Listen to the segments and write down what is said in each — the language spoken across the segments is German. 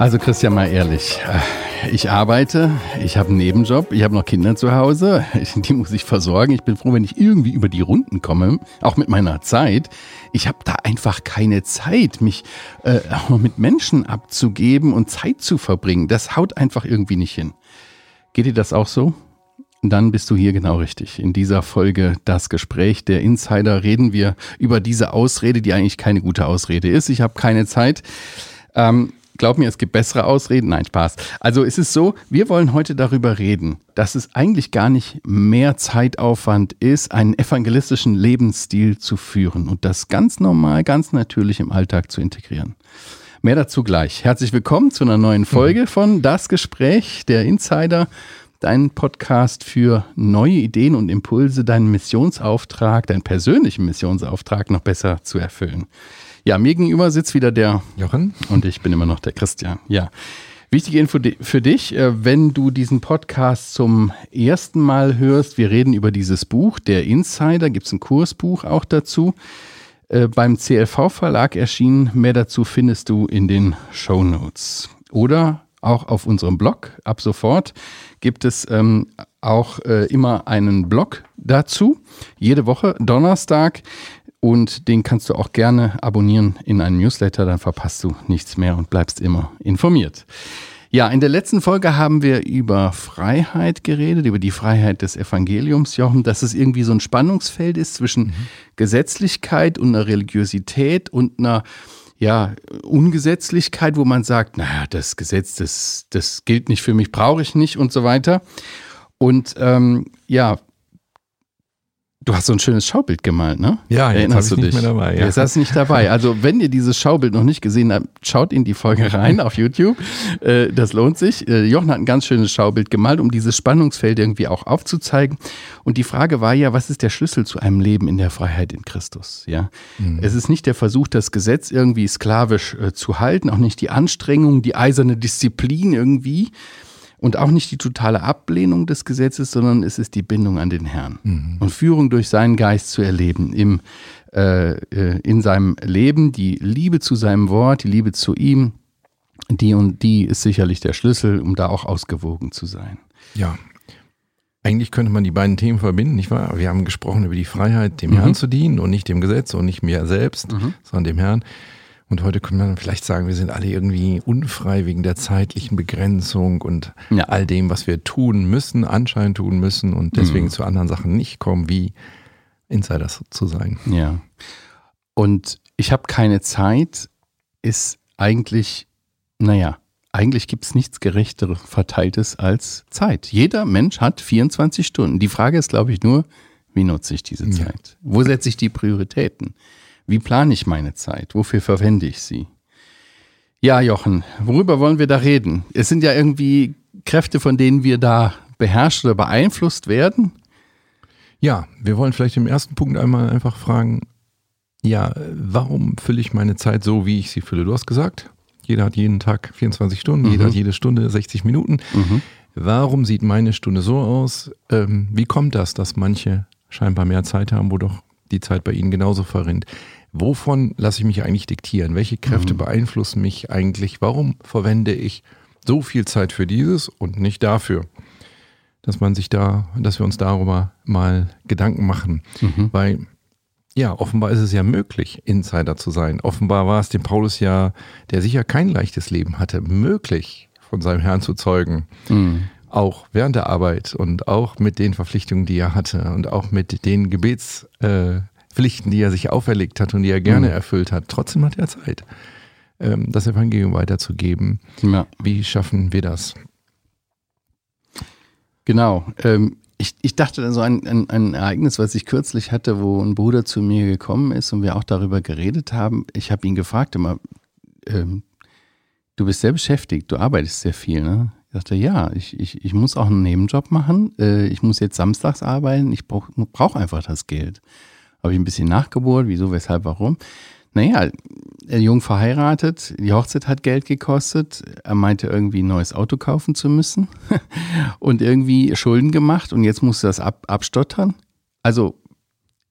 Also Christian, mal ehrlich. Ich arbeite, ich habe einen Nebenjob, ich habe noch Kinder zu Hause, die muss ich versorgen. Ich bin froh, wenn ich irgendwie über die Runden komme, auch mit meiner Zeit. Ich habe da einfach keine Zeit, mich äh, auch mit Menschen abzugeben und Zeit zu verbringen. Das haut einfach irgendwie nicht hin. Geht dir das auch so? Dann bist du hier genau richtig. In dieser Folge Das Gespräch der Insider reden wir über diese Ausrede, die eigentlich keine gute Ausrede ist. Ich habe keine Zeit. Ähm, glaub mir, es gibt bessere Ausreden. Nein, Spaß. Also es ist so, wir wollen heute darüber reden, dass es eigentlich gar nicht mehr Zeitaufwand ist, einen evangelistischen Lebensstil zu führen und das ganz normal, ganz natürlich im Alltag zu integrieren. Mehr dazu gleich. Herzlich willkommen zu einer neuen Folge von Das Gespräch der Insider, dein Podcast für neue Ideen und Impulse, deinen Missionsauftrag, deinen persönlichen Missionsauftrag noch besser zu erfüllen. Ja, mir gegenüber sitzt wieder der Jochen und ich bin immer noch der Christian. Ja. Wichtige Info für dich, äh, wenn du diesen Podcast zum ersten Mal hörst, wir reden über dieses Buch, der Insider, gibt es ein Kursbuch auch dazu, äh, beim CLV-Verlag erschienen. Mehr dazu findest du in den Show Notes. Oder auch auf unserem Blog. Ab sofort gibt es ähm, auch äh, immer einen Blog dazu. Jede Woche, Donnerstag. Und den kannst du auch gerne abonnieren in einen Newsletter, dann verpasst du nichts mehr und bleibst immer informiert. Ja, in der letzten Folge haben wir über Freiheit geredet, über die Freiheit des Evangeliums, Jochen, dass es irgendwie so ein Spannungsfeld ist zwischen mhm. Gesetzlichkeit und einer Religiosität und einer ja, Ungesetzlichkeit, wo man sagt, naja, das Gesetz, das, das gilt nicht für mich, brauche ich nicht und so weiter. Und ähm, ja, Du hast so ein schönes Schaubild gemalt, ne? Ja, jetzt Erinnerst du dich? Nicht mehr dabei, ja. Jetzt hast du nicht dabei. Also, wenn ihr dieses Schaubild noch nicht gesehen habt, schaut in die Folge rein auf YouTube. Äh, das lohnt sich. Äh, Jochen hat ein ganz schönes Schaubild gemalt, um dieses Spannungsfeld irgendwie auch aufzuzeigen. Und die Frage war ja, was ist der Schlüssel zu einem Leben in der Freiheit in Christus? Ja, mhm. es ist nicht der Versuch, das Gesetz irgendwie sklavisch äh, zu halten, auch nicht die Anstrengung, die eiserne Disziplin irgendwie, und auch nicht die totale Ablehnung des Gesetzes, sondern es ist die Bindung an den Herrn mhm. und Führung durch seinen Geist zu erleben im, äh, äh, in seinem Leben, die Liebe zu seinem Wort, die Liebe zu ihm, die und die ist sicherlich der Schlüssel, um da auch ausgewogen zu sein. Ja, eigentlich könnte man die beiden Themen verbinden, nicht wahr? Wir haben gesprochen über die Freiheit, dem mhm. Herrn zu dienen und nicht dem Gesetz und nicht mir selbst, mhm. sondern dem Herrn. Und heute könnte man vielleicht sagen, wir sind alle irgendwie unfrei wegen der zeitlichen Begrenzung und ja. all dem, was wir tun müssen, anscheinend tun müssen und deswegen mhm. zu anderen Sachen nicht kommen, wie Insiders zu sein. Ja. Und ich habe keine Zeit, ist eigentlich, naja, eigentlich gibt es nichts Gerechteres Verteiltes als Zeit. Jeder Mensch hat 24 Stunden. Die Frage ist, glaube ich, nur, wie nutze ich diese Zeit? Ja. Wo setze ich die Prioritäten? Wie plane ich meine Zeit? Wofür verwende ich sie? Ja, Jochen, worüber wollen wir da reden? Es sind ja irgendwie Kräfte, von denen wir da beherrscht oder beeinflusst werden. Ja, wir wollen vielleicht im ersten Punkt einmal einfach fragen, ja, warum fülle ich meine Zeit so, wie ich sie fülle? Du hast gesagt, jeder hat jeden Tag 24 Stunden, mhm. jeder hat jede Stunde 60 Minuten. Mhm. Warum sieht meine Stunde so aus? Ähm, wie kommt das, dass manche scheinbar mehr Zeit haben, wo doch die Zeit bei ihnen genauso verrinnt? Wovon lasse ich mich eigentlich diktieren? Welche Kräfte mhm. beeinflussen mich eigentlich? Warum verwende ich so viel Zeit für dieses und nicht dafür? Dass man sich da, dass wir uns darüber mal Gedanken machen. Mhm. Weil ja, offenbar ist es ja möglich, Insider zu sein. Offenbar war es dem Paulus ja, der sicher kein leichtes Leben hatte, möglich, von seinem Herrn zu zeugen. Mhm. Auch während der Arbeit und auch mit den Verpflichtungen, die er hatte und auch mit den Gebets, äh, Pflichten, die er sich auferlegt hat und die er gerne mhm. erfüllt hat. Trotzdem hat er Zeit, ähm, das Evangelium weiterzugeben. Ja. Wie schaffen wir das? Genau. Ähm, ich, ich dachte an so ein, ein, ein, Ereignis, was ich kürzlich hatte, wo ein Bruder zu mir gekommen ist und wir auch darüber geredet haben. Ich habe ihn gefragt immer, ähm, du bist sehr beschäftigt, du arbeitest sehr viel, ne? Ich dachte, ja, ich, ich, ich muss auch einen Nebenjob machen. Äh, ich muss jetzt samstags arbeiten. Ich brauche brauch einfach das Geld. Habe ich ein bisschen nachgebohrt, wieso, weshalb, warum. Naja, jung verheiratet, die Hochzeit hat Geld gekostet. Er meinte irgendwie ein neues Auto kaufen zu müssen und irgendwie Schulden gemacht und jetzt musste das ab, abstottern. Also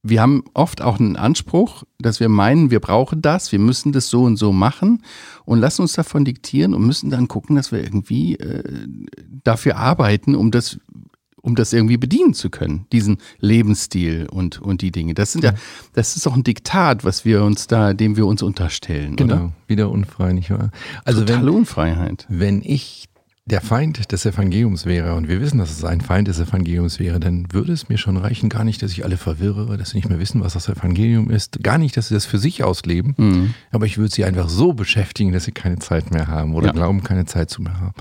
wir haben oft auch einen Anspruch, dass wir meinen, wir brauchen das, wir müssen das so und so machen und lassen uns davon diktieren und müssen dann gucken, dass wir irgendwie äh, dafür arbeiten, um das um das irgendwie bedienen zu können, diesen Lebensstil und, und die Dinge. Das sind ja, das ist auch ein Diktat, was wir uns da, dem wir uns unterstellen. Genau, oder? wieder unfrei, nicht wahr? Also Totale wenn, Unfreiheit. wenn ich der Feind des Evangeliums wäre, und wir wissen, dass es ein Feind des Evangeliums wäre, dann würde es mir schon reichen, gar nicht, dass ich alle verwirre, dass sie nicht mehr wissen, was das Evangelium ist, gar nicht, dass sie das für sich ausleben, Mhm. aber ich würde sie einfach so beschäftigen, dass sie keine Zeit mehr haben oder Ja. glauben, keine Zeit zu mehr haben.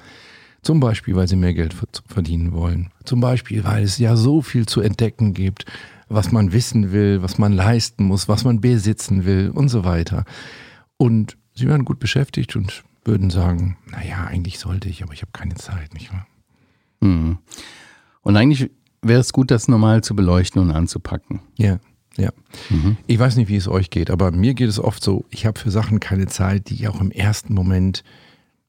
Zum Beispiel, weil sie mehr Geld ver- verdienen wollen. Zum Beispiel, weil es ja so viel zu entdecken gibt, was man wissen will, was man leisten muss, was man besitzen will und so weiter. Und sie wären gut beschäftigt und würden sagen, naja, eigentlich sollte ich, aber ich habe keine Zeit, nicht wahr? Mhm. Und eigentlich wäre es gut, das normal zu beleuchten und anzupacken. Ja, ja. Mhm. Ich weiß nicht, wie es euch geht, aber mir geht es oft so, ich habe für Sachen keine Zeit, die ich auch im ersten Moment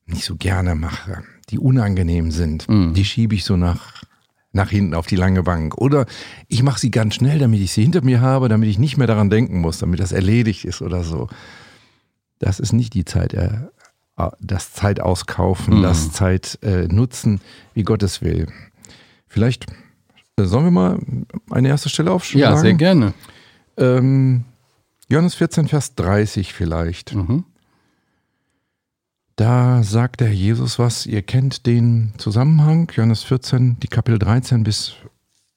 nicht so gerne mache, die unangenehm sind. Mhm. Die schiebe ich so nach, nach hinten auf die lange Bank. Oder ich mache sie ganz schnell, damit ich sie hinter mir habe, damit ich nicht mehr daran denken muss, damit das erledigt ist oder so. Das ist nicht die Zeit, äh, das Zeit auskaufen, Mhm. das Zeit äh, nutzen, wie Gott es will. Vielleicht äh, sollen wir mal eine erste Stelle aufschlagen? Ja, sehr gerne. Ähm, Johannes 14, Vers 30 vielleicht. Mhm. Da sagt der Jesus was, ihr kennt den Zusammenhang, Johannes 14, die Kapitel 13 bis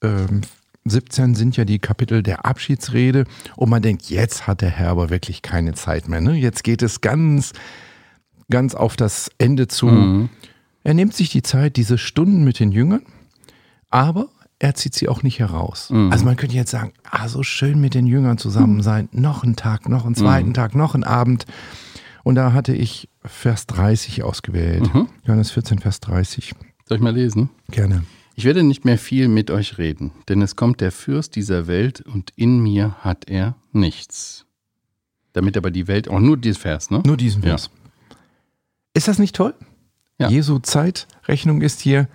ähm, 17 sind ja die Kapitel der Abschiedsrede und man denkt, jetzt hat der Herr aber wirklich keine Zeit mehr. Ne? Jetzt geht es ganz, ganz auf das Ende zu. Mhm. Er nimmt sich die Zeit, diese Stunden mit den Jüngern, aber er zieht sie auch nicht heraus. Mhm. Also man könnte jetzt sagen, ah, so schön mit den Jüngern zusammen sein, noch einen Tag, noch einen zweiten Mhm. Tag, noch einen Abend. Und da hatte ich Vers 30 ausgewählt. Mhm. Johannes 14, Vers 30. Soll ich mal lesen? Gerne. Ich werde nicht mehr viel mit euch reden, denn es kommt der Fürst dieser Welt und in mir hat er nichts. Damit aber die Welt, auch nur dieses Vers, ne? Nur diesen Ja. Vers. Ist das nicht toll? Ja. Jesu Zeitrechnung ist hier,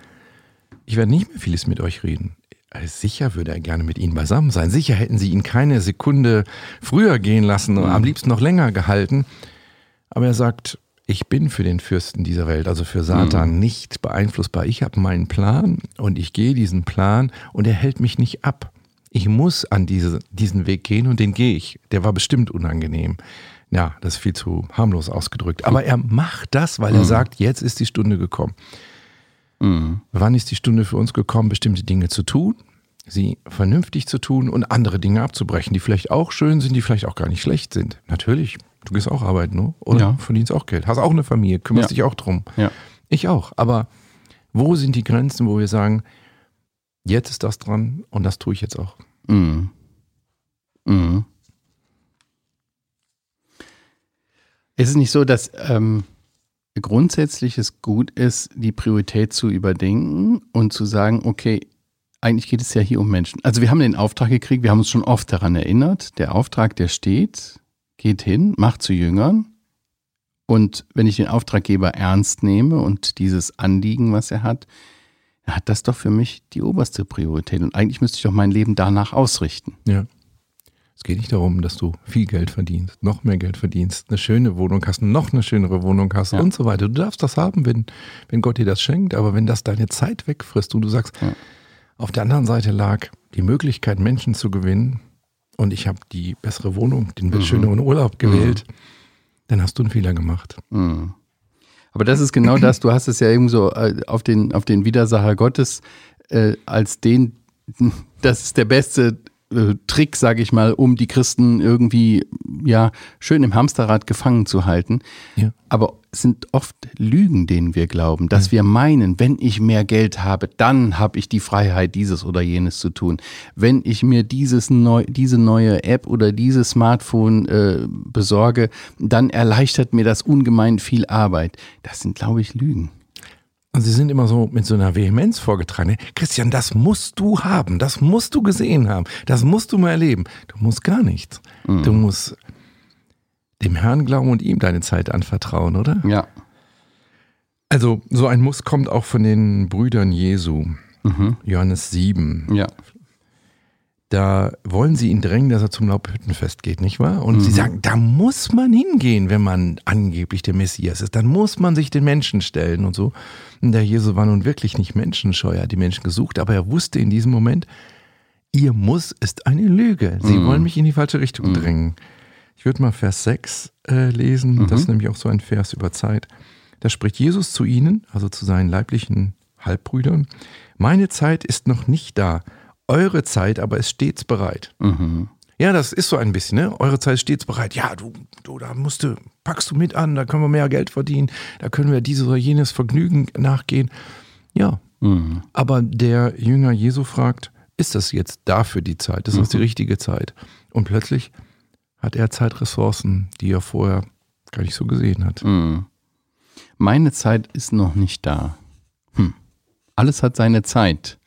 ich werde nicht mehr vieles mit euch reden. Also sicher würde er gerne mit ihnen beisammen sein. Sicher hätten sie ihn keine Sekunde früher gehen lassen und Mhm. am liebsten noch länger gehalten. Aber er sagt, ich bin für den Fürsten dieser Welt, also für Satan, Mhm. nicht beeinflussbar. Ich habe meinen Plan und ich gehe diesen Plan und er hält mich nicht ab. Ich muss an diese, diesen Weg gehen und den gehe ich. Der war bestimmt unangenehm. Ja, das ist viel zu harmlos ausgedrückt. Aber er macht das, weil er Mhm. sagt, jetzt ist die Stunde gekommen. Mhm. Wann ist die Stunde für uns gekommen, bestimmte Dinge zu tun, sie vernünftig zu tun und andere Dinge abzubrechen, die vielleicht auch schön sind, die vielleicht auch gar nicht schlecht sind. Natürlich, du gehst auch arbeiten, ne? oder? Ja. Verdienst auch Geld, hast auch eine Familie, kümmerst Ja. dich auch drum. Ja. Ich auch. Aber wo sind die Grenzen, wo wir sagen, jetzt ist das dran und das tue ich jetzt auch? Mhm. Mhm. Ist es nicht so, dass ähm, grundsätzlich es gut ist, die Priorität zu überdenken und zu sagen, okay, eigentlich geht es ja hier um Menschen. Also wir haben den Auftrag gekriegt, wir haben uns schon oft daran erinnert, der Auftrag, der steht, geht hin, macht zu Jüngern. Und wenn ich den Auftraggeber ernst nehme und dieses Anliegen, was er hat, dann hat das doch für mich die oberste Priorität. Und eigentlich müsste ich doch mein Leben danach ausrichten. Ja. Es geht nicht darum, dass du viel Geld verdienst, noch mehr Geld verdienst, eine schöne Wohnung hast, noch eine schönere Wohnung hast Ja. und so weiter. Du darfst das haben, wenn, wenn Gott dir das schenkt, aber wenn das deine Zeit wegfrisst und du sagst, Ja. auf der anderen Seite lag die Möglichkeit, Menschen zu gewinnen und ich habe die bessere Wohnung, den Mhm. schöneren Urlaub gewählt, dann hast du einen Fehler gemacht. Mhm. Aber das ist genau das, du hast es ja eben so äh, auf den, auf den Widersacher Gottes äh, als den, das ist der beste äh, Trick, sage ich mal, um die Christen irgendwie ja schön im Hamsterrad gefangen zu halten. Ja. Aber es sind oft Lügen, denen wir glauben, dass wir meinen, wenn ich mehr Geld habe, dann habe ich die Freiheit, dieses oder jenes zu tun. Wenn ich mir dieses neu, diese neue App oder dieses Smartphone äh, besorge, dann erleichtert mir das ungemein viel Arbeit. Das sind, glaube ich, Lügen. Und sie sind immer so mit so einer Vehemenz vorgetragen. Christian, das musst du haben, das musst du gesehen haben, das musst du mal erleben. Du musst gar nichts. Du musst dem Herrn glauben und ihm deine Zeit anvertrauen, oder? Ja. Also so ein Muss kommt auch von den Brüdern Jesu, Mhm. Johannes 7. Ja. Da wollen sie ihn drängen, dass er zum Laubhüttenfest geht, nicht wahr? Und mhm. sie sagen, da muss man hingehen, wenn man angeblich der Messias ist. Dann muss man sich den Menschen stellen und so. Und der Jesus war nun wirklich nicht menschenscheu, er hat die Menschen gesucht, aber er wusste in diesem Moment, ihr Muss ist eine Lüge. Sie mhm. wollen mich in die falsche Richtung mhm. drängen. Ich würde mal Vers 6 äh, lesen, mhm. das ist nämlich auch so ein Vers über Zeit. Da spricht Jesus zu ihnen, also zu seinen leiblichen Halbbrüdern, meine Zeit ist noch nicht da, eure Zeit aber ist stets bereit. Mhm. Ja, das ist so ein bisschen, ne? Eure Zeit ist stets bereit. Ja, du, du, da musst du, packst du mit an, da können wir mehr Geld verdienen, da können wir dieses oder jenes Vergnügen nachgehen. Ja. Mhm. Aber der Jünger Jesu fragt, ist das jetzt dafür die Zeit? Ist das die mhm. richtige Zeit? Und plötzlich hat er Zeitressourcen, die er vorher gar nicht so gesehen hat. Mhm. Meine Zeit ist noch nicht da. Hm. Alles hat seine Zeit.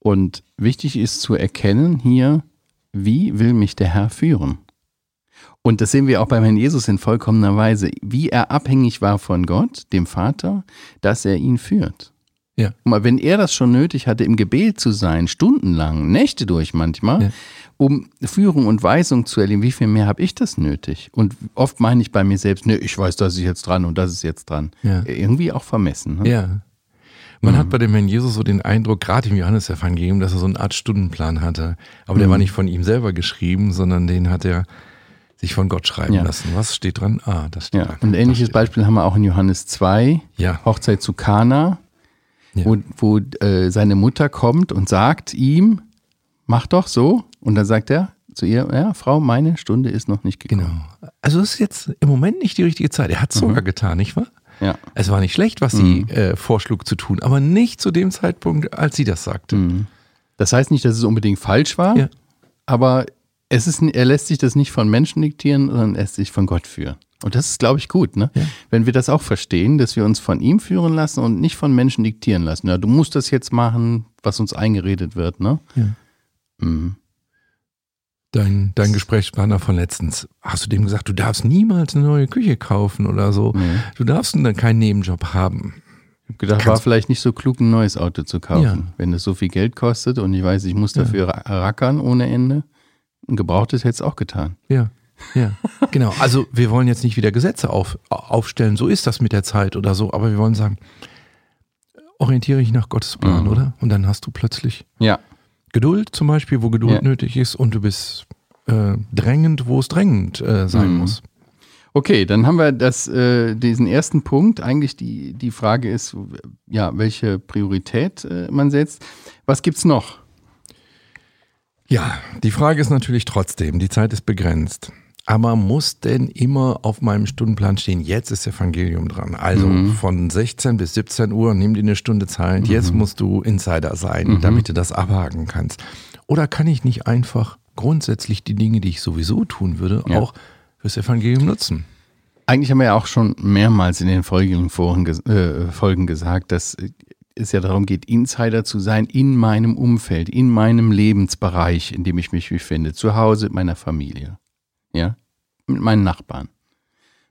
Und wichtig ist zu erkennen hier, wie will mich der Herr führen? Und das sehen wir auch beim Herrn Jesus in vollkommener Weise, wie er abhängig war von Gott, dem Vater, dass er ihn führt. Ja. Mal, wenn er das schon nötig hatte, im Gebet zu sein, stundenlang, Nächte durch manchmal, ja. um Führung und Weisung zu erleben, wie viel mehr habe ich das nötig? Und oft meine ich bei mir selbst, ne, ich weiß, das ist jetzt dran und das ist jetzt dran. Ja. Irgendwie auch vermessen. Ne? Ja. Man mhm. hat bei dem Herrn Jesus so den Eindruck, gerade im Johannesevangelium, dass er so eine Art Stundenplan hatte. Aber mhm. der war nicht von ihm selber geschrieben, sondern den hat er sich von Gott schreiben ja. lassen. Was steht dran? Ah, das steht ja. dran. Und ein ähnliches Beispiel haben wir auch in Johannes 2, ja. Hochzeit zu Kana, wo, wo äh, seine Mutter kommt und sagt ihm, mach doch so. Und dann sagt er zu ihr, ja, Frau, meine Stunde ist noch nicht gekommen. Genau. Also es ist jetzt im Moment nicht die richtige Zeit. Er hat es mhm. sogar getan, nicht wahr? Ja. Es war nicht schlecht, was sie mhm. äh, vorschlug zu tun, aber nicht zu dem Zeitpunkt, als sie das sagte. Mhm. Das heißt nicht, dass es unbedingt falsch war, ja. aber es ist, er lässt sich das nicht von Menschen diktieren, sondern lässt sich von Gott führen. Und das ist, glaube ich, gut, ne? Ja. Wenn wir das auch verstehen, dass wir uns von ihm führen lassen und nicht von Menschen diktieren lassen. Ja, du musst das jetzt machen, was uns eingeredet wird, ne? Ja. Mhm. Dein, dein Gesprächspartner von letztens, hast du dem gesagt, du darfst niemals eine neue Küche kaufen oder so. Nee. Du darfst dann keinen Nebenjob haben. Ich habe gedacht, war vielleicht nicht so klug, ein neues Auto zu kaufen. Ja. Wenn es so viel Geld kostet und ich weiß, ich muss dafür ja. rackern ohne Ende. Ein gebrauchtes hätte es auch getan. Ja. Ja, genau. Also wir wollen jetzt nicht wieder Gesetze auf, aufstellen, so ist das mit der Zeit oder so, aber wir wollen sagen, orientiere dich nach Gottes Plan, mhm. oder? Und dann hast du plötzlich ja. Geduld zum Beispiel, wo Geduld ja. nötig ist und du bist äh, drängend, wo es drängend äh, sein mhm. muss. Okay, dann haben wir das, äh, diesen ersten Punkt. Eigentlich die, die Frage ist, ja, welche Priorität äh, man setzt. Was gibt es noch? Ja, die Frage ist natürlich trotzdem, die Zeit ist begrenzt. Aber muss denn immer auf meinem Stundenplan stehen, jetzt ist Evangelium dran. Also mhm. von 16 bis 17 Uhr, nimm dir eine Stunde Zeit, mhm. jetzt musst du Insider sein, mhm. damit du das abhaken kannst. Oder kann ich nicht einfach grundsätzlich die Dinge, die ich sowieso tun würde, ja. auch fürs Evangelium nutzen? Eigentlich haben wir ja auch schon mehrmals in den folgenden äh, Folgen gesagt, dass es ja darum geht, Insider zu sein in meinem Umfeld, in meinem Lebensbereich, in dem ich mich befinde, zu Hause mit meiner Familie ja, mit meinen Nachbarn,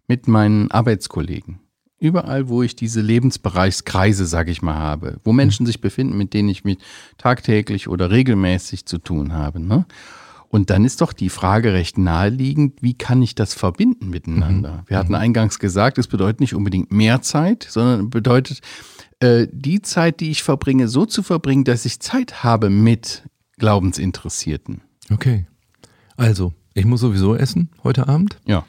mit meinen Arbeitskollegen, überall, wo ich diese Lebensbereichskreise, sage ich mal, habe, wo Menschen sich befinden, mit denen ich mich tagtäglich oder regelmäßig zu tun habe. Ne? Und dann ist doch die Frage recht naheliegend, wie kann ich das verbinden miteinander? Mhm. Wir hatten mhm. eingangs gesagt, es bedeutet nicht unbedingt mehr Zeit, sondern bedeutet äh, die Zeit, die ich verbringe, so zu verbringen, dass ich Zeit habe mit Glaubensinteressierten. Okay. Also, ich muss sowieso essen heute Abend. Ja.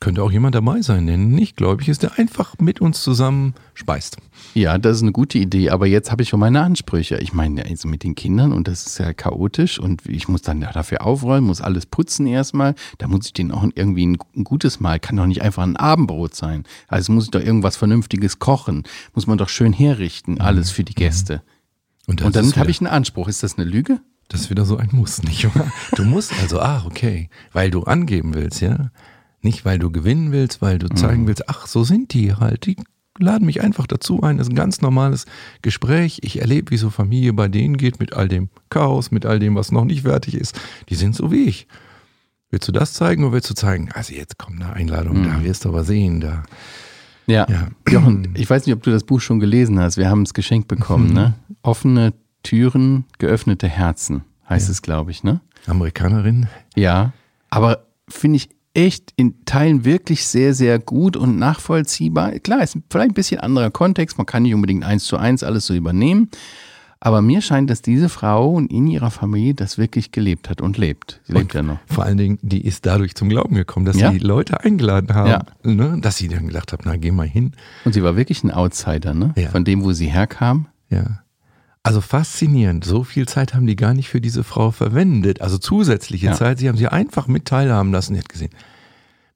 Könnte auch jemand dabei sein, der nicht gläubig ist, der einfach mit uns zusammen speist. Ja, das ist eine gute Idee, aber jetzt habe ich schon meine Ansprüche. Ich meine, also mit den Kindern und das ist ja chaotisch und ich muss dann dafür aufräumen, muss alles putzen erstmal. Da muss ich denen auch irgendwie ein, ein gutes Mal, kann doch nicht einfach ein Abendbrot sein. Also muss ich doch irgendwas Vernünftiges kochen, muss man doch schön herrichten, alles für die mhm. Gäste. Und, und dann habe ich einen Anspruch. Ist das eine Lüge? Das ist wieder so ein Muss, nicht wahr? Du musst also, ach, okay, weil du angeben willst, ja? Nicht, weil du gewinnen willst, weil du zeigen mhm. willst, ach, so sind die halt. Die laden mich einfach dazu ein. Das ist ein ganz normales Gespräch. Ich erlebe, wie so Familie bei denen geht, mit all dem Chaos, mit all dem, was noch nicht fertig ist. Die sind so wie ich. Willst du das zeigen oder willst du zeigen? Also jetzt kommt eine Einladung, mhm. da wirst du aber sehen, da. Ja. ja. Jochen, ich weiß nicht, ob du das Buch schon gelesen hast. Wir haben es geschenkt bekommen, mhm. ne? Offene Türen, geöffnete Herzen heißt es, glaube ich, ne? Amerikanerin. Ja, aber finde ich echt in Teilen wirklich sehr, sehr gut und nachvollziehbar. Klar, ist vielleicht ein bisschen anderer Kontext, man kann nicht unbedingt eins zu eins alles so übernehmen, aber mir scheint, dass diese Frau und in ihrer Familie das wirklich gelebt hat und lebt. Sie lebt Und ja noch. Vor allen Dingen, die ist dadurch zum Glauben gekommen, dass Ja. sie Leute eingeladen haben. Ja. Ne? Dass sie dann gedacht haben, na geh mal hin. Und sie war wirklich ein Outsider, ne? Ja. Von dem, wo sie herkam. Ja. Also faszinierend. So viel Zeit haben die gar nicht für diese Frau verwendet. Also zusätzliche Ja. Zeit. Sie haben sie einfach mit teilhaben lassen. Die hat gesehen,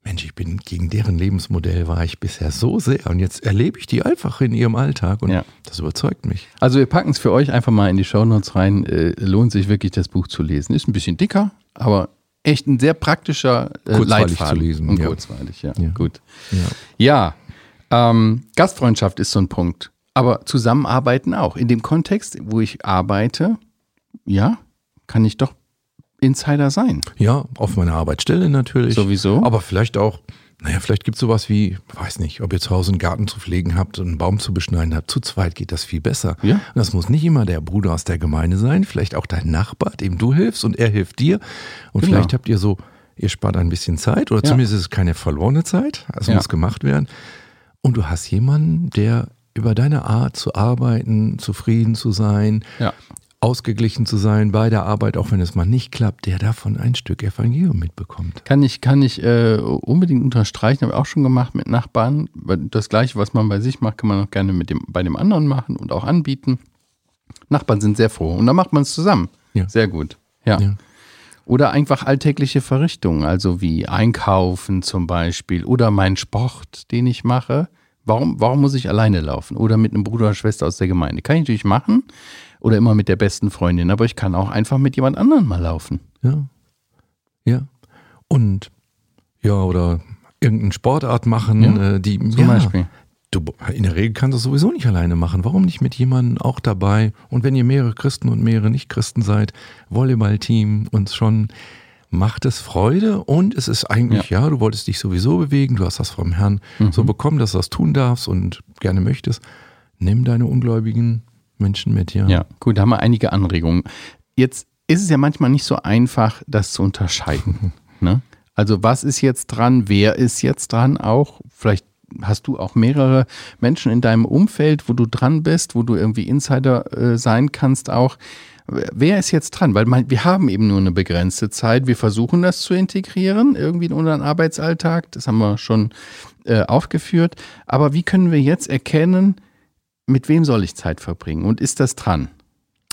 Mensch, ich bin gegen deren Lebensmodell war ich bisher so sehr. Und jetzt erlebe ich die einfach in ihrem Alltag. Und Ja. das überzeugt mich. Also wir packen es für euch einfach mal in die Shownotes rein. Äh, lohnt sich wirklich, das Buch zu lesen. Ist ein bisschen dicker, aber echt ein sehr praktischer äh, Kurzweilig Leitfaden. zu lesen, Und ja. kurzweilig, ja. Ja. Gut. Ja. Ja, ähm, Gastfreundschaft ist so ein Punkt. Aber Zusammenarbeiten auch. In dem Kontext, wo ich arbeite, ja, kann ich doch Insider sein. Ja, auf meiner Arbeitsstelle natürlich. Sowieso. Aber vielleicht auch, naja, vielleicht gibt es sowas wie, weiß nicht, ob ihr zu Hause einen Garten zu pflegen habt und einen Baum zu beschneiden habt. Zu zweit geht das viel besser. Ja. Und das muss nicht immer der Bruder aus der Gemeinde sein, vielleicht auch dein Nachbar, dem du hilfst und er hilft dir. Und Genau. vielleicht habt ihr so, ihr spart ein bisschen Zeit oder Ja. zumindest ist es keine verlorene Zeit. Es Ja. muss gemacht werden. Und du hast jemanden, der über deine Art zu arbeiten, zufrieden zu sein, Ja. ausgeglichen zu sein bei der Arbeit, auch wenn es mal nicht klappt, der davon ein Stück Evangelium mitbekommt. Kann ich, kann ich äh, unbedingt unterstreichen, habe ich auch schon gemacht mit Nachbarn. Das gleiche, was man bei sich macht, kann man auch gerne mit dem, bei dem anderen machen und auch anbieten. Nachbarn sind sehr froh und dann macht man es zusammen. Ja. Sehr gut. Ja. Ja. Oder einfach alltägliche Verrichtungen, also wie Einkaufen zum Beispiel oder mein Sport, den ich mache. Warum, warum muss ich alleine laufen? Oder mit einem Bruder oder Schwester aus der Gemeinde? Kann ich natürlich machen. Oder immer mit der besten Freundin, aber ich kann auch einfach mit jemand anderem mal laufen. Ja. Ja. Und ja, oder irgendeine Sportart machen, Ja, äh, die Zum ja, Beispiel. Du, in der Regel kannst du es sowieso nicht alleine machen. Warum nicht mit jemandem auch dabei? Und wenn ihr mehrere Christen und mehrere Nicht-Christen seid, Volleyballteam und schon macht es Freude und es ist eigentlich, ja. du wolltest dich sowieso bewegen, du hast das vom Herrn so bekommen, dass du das tun darfst und gerne möchtest. Nimm deine ungläubigen Menschen mit, ja. Ja, gut, da haben wir einige Anregungen. Jetzt ist es ja manchmal nicht so einfach, das zu unterscheiden. ne? Also was ist jetzt dran, wer ist jetzt dran auch? Vielleicht hast du auch mehrere Menschen in deinem Umfeld, wo du dran bist, wo du irgendwie Insider äh, sein kannst auch. Wer ist jetzt dran? Weil man, wir haben eben nur eine begrenzte Zeit. Wir versuchen das zu integrieren, irgendwie in unseren Arbeitsalltag. Das haben wir schon äh, aufgeführt. Aber wie können wir jetzt erkennen, mit wem soll ich Zeit verbringen? Und ist das dran?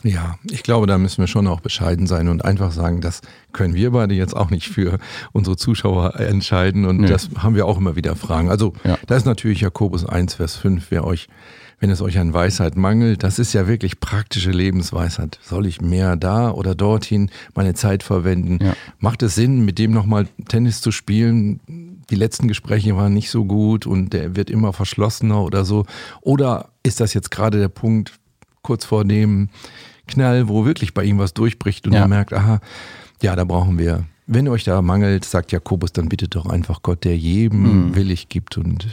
Ja, ich glaube, da müssen wir schon auch bescheiden sein und einfach sagen, das können wir beide jetzt auch nicht für unsere Zuschauer entscheiden und Nö. das haben wir auch immer wieder Fragen. Also Ja. da ist natürlich Jakobus 1, Vers 5, wer euch, wenn es euch an Weisheit mangelt, das ist ja wirklich praktische Lebensweisheit. Soll ich mehr da oder dorthin meine Zeit verwenden? Ja. Macht es Sinn, mit dem nochmal Tennis zu spielen? Die letzten Gespräche waren nicht so gut und der wird immer verschlossener oder so. Oder ist das jetzt gerade der Punkt kurz vor dem Knall, wo wirklich bei ihm was durchbricht und Ja. er merkt, aha, ja, da brauchen wir. Wenn euch da mangelt, sagt Jakobus, dann bittet doch einfach Gott, der jedem Mhm. willig gibt und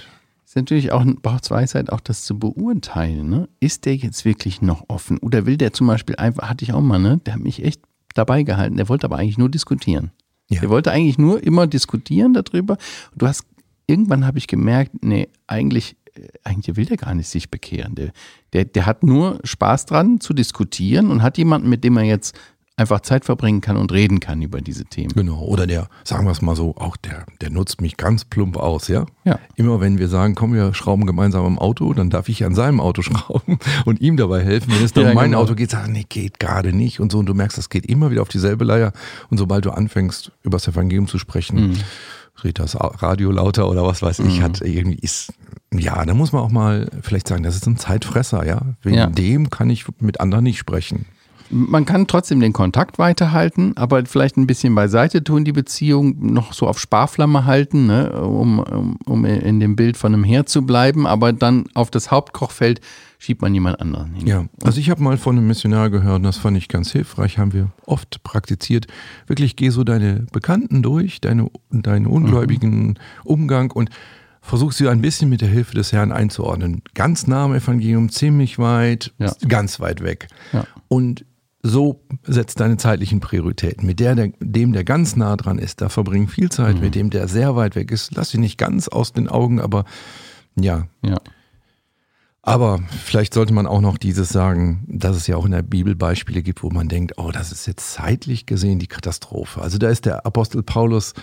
ist natürlich auch braucht Weisheit, auch das zu beurteilen. Ne? Ist der jetzt wirklich noch offen? Oder will der zum Beispiel einfach, hatte ich auch mal, ne? Der hat mich echt dabei gehalten. Der wollte aber eigentlich nur diskutieren. Ja. Der wollte eigentlich nur immer diskutieren darüber. Und du hast, irgendwann habe ich gemerkt, nee, eigentlich, äh, eigentlich will der gar nicht sich bekehren. Der, der, der hat nur Spaß dran zu diskutieren und hat jemanden, mit dem er jetzt einfach Zeit verbringen kann und reden kann über diese Themen. Genau, oder der, sagen wir es mal so, auch der, der nutzt mich ganz plump aus, ja? Ja. Immer wenn wir sagen, komm, wir schrauben gemeinsam am Auto, dann darf ich an seinem Auto schrauben und ihm dabei helfen. Wenn es dann Ja, um mein genau. Auto geht, sagt er, nee, geht gerade nicht und so. Und du merkst, das geht immer wieder auf dieselbe Leier. Und sobald du anfängst, über das Evangelium zu sprechen, Mhm. dreht das Radio lauter oder was weiß ich, hat irgendwie ist, ja, da muss man auch mal vielleicht sagen, das ist ein Zeitfresser, ja. Wegen Ja. dem kann ich mit anderen nicht sprechen. Man kann trotzdem den Kontakt weiterhalten, aber vielleicht ein bisschen beiseite tun, die Beziehung noch so auf Sparflamme halten, ne, um, um, um in dem Bild von einem Herd zu bleiben, aber dann auf das Hauptkochfeld schiebt man jemand anderen hin. Ja, also ich habe mal von einem Missionar gehört, und das fand ich ganz hilfreich, haben wir oft praktiziert. Wirklich geh so deine Bekannten durch, deine, deinen ungläubigen Umgang und versuch sie ein bisschen mit der Hilfe des Herrn einzuordnen. Ganz nah am Evangelium, ziemlich weit, Ja. ganz weit weg. Ja. Und so setzt deine zeitlichen Prioritäten. Mit der, der, dem, der ganz nah dran ist, da verbringen viel Zeit. Mhm. Mit dem, der sehr weit weg ist, lass ihn nicht ganz aus den Augen, aber ja. Ja. Aber vielleicht sollte man auch noch dieses sagen, dass es ja auch in der Bibel Beispiele gibt, wo man denkt, oh, das ist jetzt zeitlich gesehen die Katastrophe. Also da ist der Apostel Paulus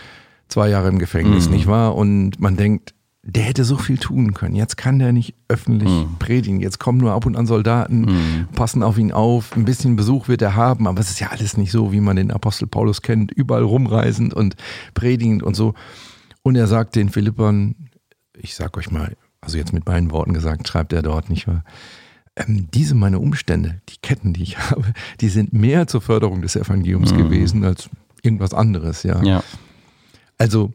zwei Jahre im Gefängnis, mhm. nicht wahr? Und man denkt, der hätte so viel tun können. Jetzt kann der nicht öffentlich mhm. predigen. Jetzt kommen nur ab und an Soldaten, mhm. passen auf ihn auf. Ein bisschen Besuch wird er haben, aber es ist ja alles nicht so, wie man den Apostel Paulus kennt, überall rumreisend und predigend und so. Und er sagt den Philippern, ich sag euch mal, also jetzt mit meinen Worten gesagt, schreibt er dort nicht wahr. Ähm, diese meine Umstände, die Ketten, die ich habe, die sind mehr zur Förderung des Evangeliums mhm. gewesen als irgendwas anderes, ja. ja. Also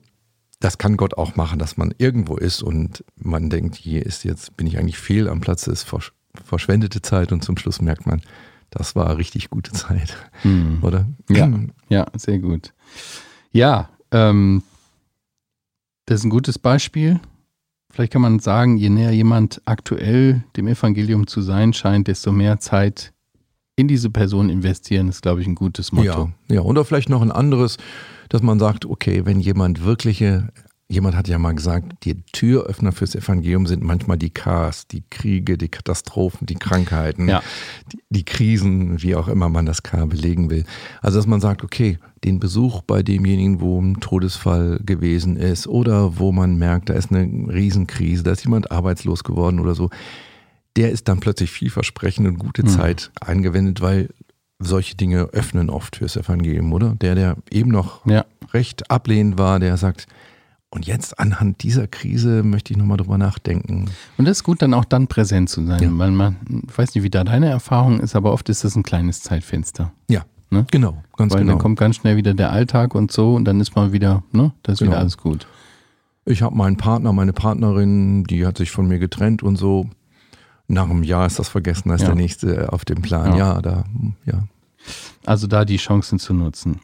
das kann Gott auch machen, dass man irgendwo ist und man denkt, hier ist jetzt, bin ich eigentlich fehl am Platz, ist versch verschwendete Zeit und zum Schluss merkt man, das war richtig gute Zeit, mhm. oder? Ja, ja, sehr gut. Ja, ähm, das ist ein gutes Beispiel. Vielleicht kann man sagen, je näher jemand aktuell dem Evangelium zu sein scheint, desto mehr Zeit in diese Person investieren, ist, glaube ich, ein gutes Motto. Ja, ja. oder vielleicht noch ein anderes dass man sagt, okay, wenn jemand wirkliche, jemand hat ja mal gesagt, die Türöffner fürs Evangelium sind manchmal die Chaos, die Kriege, die Katastrophen, die Krankheiten, ja. die, die, Krisen, wie auch immer man das K belegen will. Also dass man sagt, okay, den Besuch bei demjenigen, wo ein Todesfall gewesen ist oder wo man merkt, da ist eine Riesenkrise, da ist jemand arbeitslos geworden oder so, der ist dann plötzlich vielversprechend und gute mhm. Zeit eingewendet, weil solche Dinge öffnen oft fürs Evangelium, oder? Der, der eben noch ja. recht ablehnend war, der sagt, und jetzt anhand dieser Krise möchte ich nochmal drüber nachdenken. Und das ist gut, dann auch dann präsent zu sein, ja. weil man, ich weiß nicht, wie da deine Erfahrung ist, aber oft ist das ein kleines Zeitfenster. Ja, ne? genau, ganz weil genau. dann kommt ganz schnell wieder der Alltag und so und dann ist man wieder, ne, das ist genau. wieder alles gut. Ich habe meinen Partner, meine Partnerin, die hat sich von mir getrennt und so. Nach einem Jahr ist das vergessen, da ist ja. der nächste auf dem Plan. Ja. ja, da, ja. Also da die Chancen zu nutzen.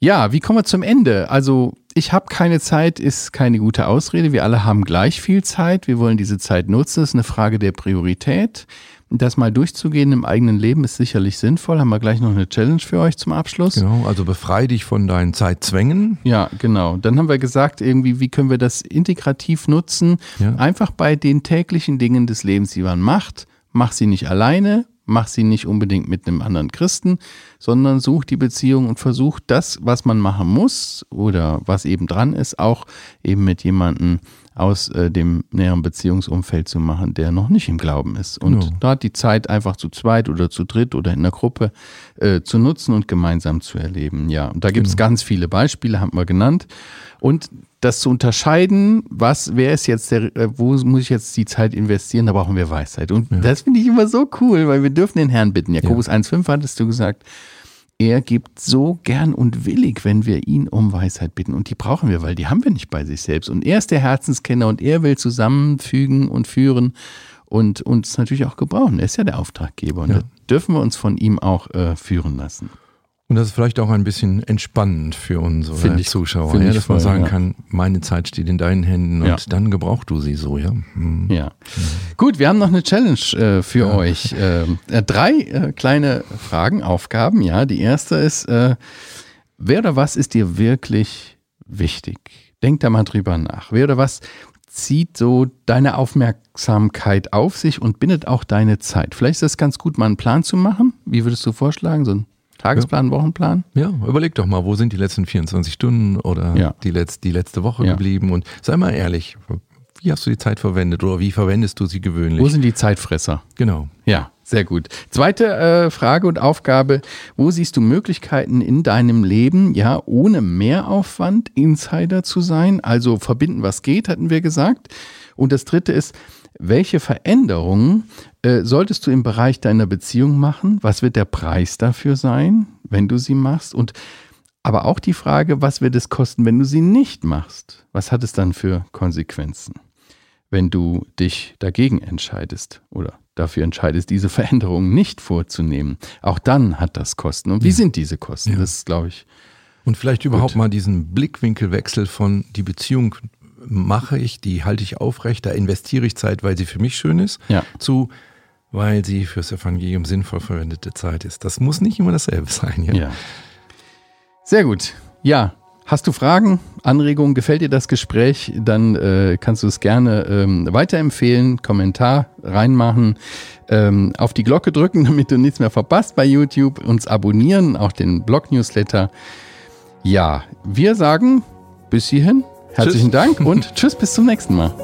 Ja, wie kommen wir zum Ende? Also ich habe keine Zeit, ist keine gute Ausrede. Wir alle haben gleich viel Zeit. Wir wollen diese Zeit nutzen. Das ist eine Frage der Priorität. Das mal durchzugehen im eigenen Leben ist sicherlich sinnvoll. Haben wir gleich noch eine Challenge für euch zum Abschluss. Genau, also befreie dich von deinen Zeitzwängen. Ja, genau. Dann haben wir gesagt, irgendwie, wie können wir das integrativ nutzen? Ja. Einfach bei den täglichen Dingen des Lebens, die man macht. Mach sie nicht alleine, mach sie nicht unbedingt mit einem anderen Christen, sondern such die Beziehung und versuch das, was man machen muss oder was eben dran ist, auch eben mit jemandem aus äh, dem näheren Beziehungsumfeld zu machen, der noch nicht im Glauben ist. Und no. dort die Zeit einfach zu zweit oder zu dritt oder in einer Gruppe äh, zu nutzen und gemeinsam zu erleben. Ja, und da gibt es genau. ganz viele Beispiele, haben wir genannt. Und das zu unterscheiden, was, wer ist jetzt der, äh, wo muss ich jetzt die Zeit investieren, da brauchen wir Weisheit. Und ja. das finde ich immer so cool, weil wir dürfen den Herrn bitten. Jakobus ja. 1,5 hattest du gesagt, er gibt so gern und willig, wenn wir ihn um Weisheit bitten. Und die brauchen wir, weil die haben wir nicht bei sich selbst. Und er ist der Herzenskenner und er will zusammenfügen und führen und uns natürlich auch gebrauchen. Er ist ja der Auftraggeber und ja. da dürfen wir uns von ihm auch äh, führen lassen. Und das ist vielleicht auch ein bisschen entspannend für unsere find ich, Zuschauer, ja, dass man sagen ja. kann, meine Zeit steht in deinen Händen und ja. dann gebrauchst du sie so, ja. Hm. Ja. Gut, wir haben noch eine Challenge äh, für euch. Ähm, äh, drei äh, kleine Fragen, Aufgaben, ja. Die erste ist, äh, wer oder was ist dir wirklich wichtig? Denk da mal drüber nach. Wer oder was zieht so deine Aufmerksamkeit auf sich und bindet auch deine Zeit? Vielleicht ist es ganz gut, mal einen Plan zu machen. Wie würdest du vorschlagen? So ein Tagesplan, ja. Wochenplan? Ja, überleg doch mal, wo sind die letzten 24 Stunden oder ja. die, Letz-, die letzte Woche ja. geblieben und sei mal ehrlich, wie hast du die Zeit verwendet oder wie verwendest du sie gewöhnlich? Wo sind die Zeitfresser? Genau. Ja, sehr gut. Zweite äh, Frage und Aufgabe, wo siehst du Möglichkeiten in deinem Leben, ja, ohne Mehraufwand Insider zu sein? Also verbinden, was geht, hatten wir gesagt. Und das dritte ist, welche Veränderungen äh, solltest du im Bereich deiner Beziehung machen? Was wird der Preis dafür sein, wenn du sie machst? Und aber auch die Frage, was wird es kosten, wenn du sie nicht machst? Was hat es dann für Konsequenzen, wenn du dich dagegen entscheidest oder dafür entscheidest, diese Veränderungen nicht vorzunehmen? Auch dann hat das Kosten. Und wie ja. sind diese Kosten? Ja. Das ist, glaube ich. Und vielleicht überhaupt gut. mal diesen Blickwinkelwechsel von die Beziehung mache ich, die halte ich aufrecht, da investiere ich Zeit, weil sie für mich schön ist, ja. zu weil sie fürs Evangelium sinnvoll verwendete Zeit ist. Das muss nicht immer dasselbe sein. Ja. Ja. Sehr gut. Ja. Hast du Fragen, Anregungen, gefällt dir das Gespräch, dann äh, kannst du es gerne ähm, weiterempfehlen, Kommentar reinmachen, ähm, auf die Glocke drücken, damit du nichts mehr verpasst bei YouTube, uns abonnieren, auch den Blog-Newsletter. Ja, wir sagen bis hierhin, herzlichen Tschüss. Dank und tschüss, bis zum nächsten Mal.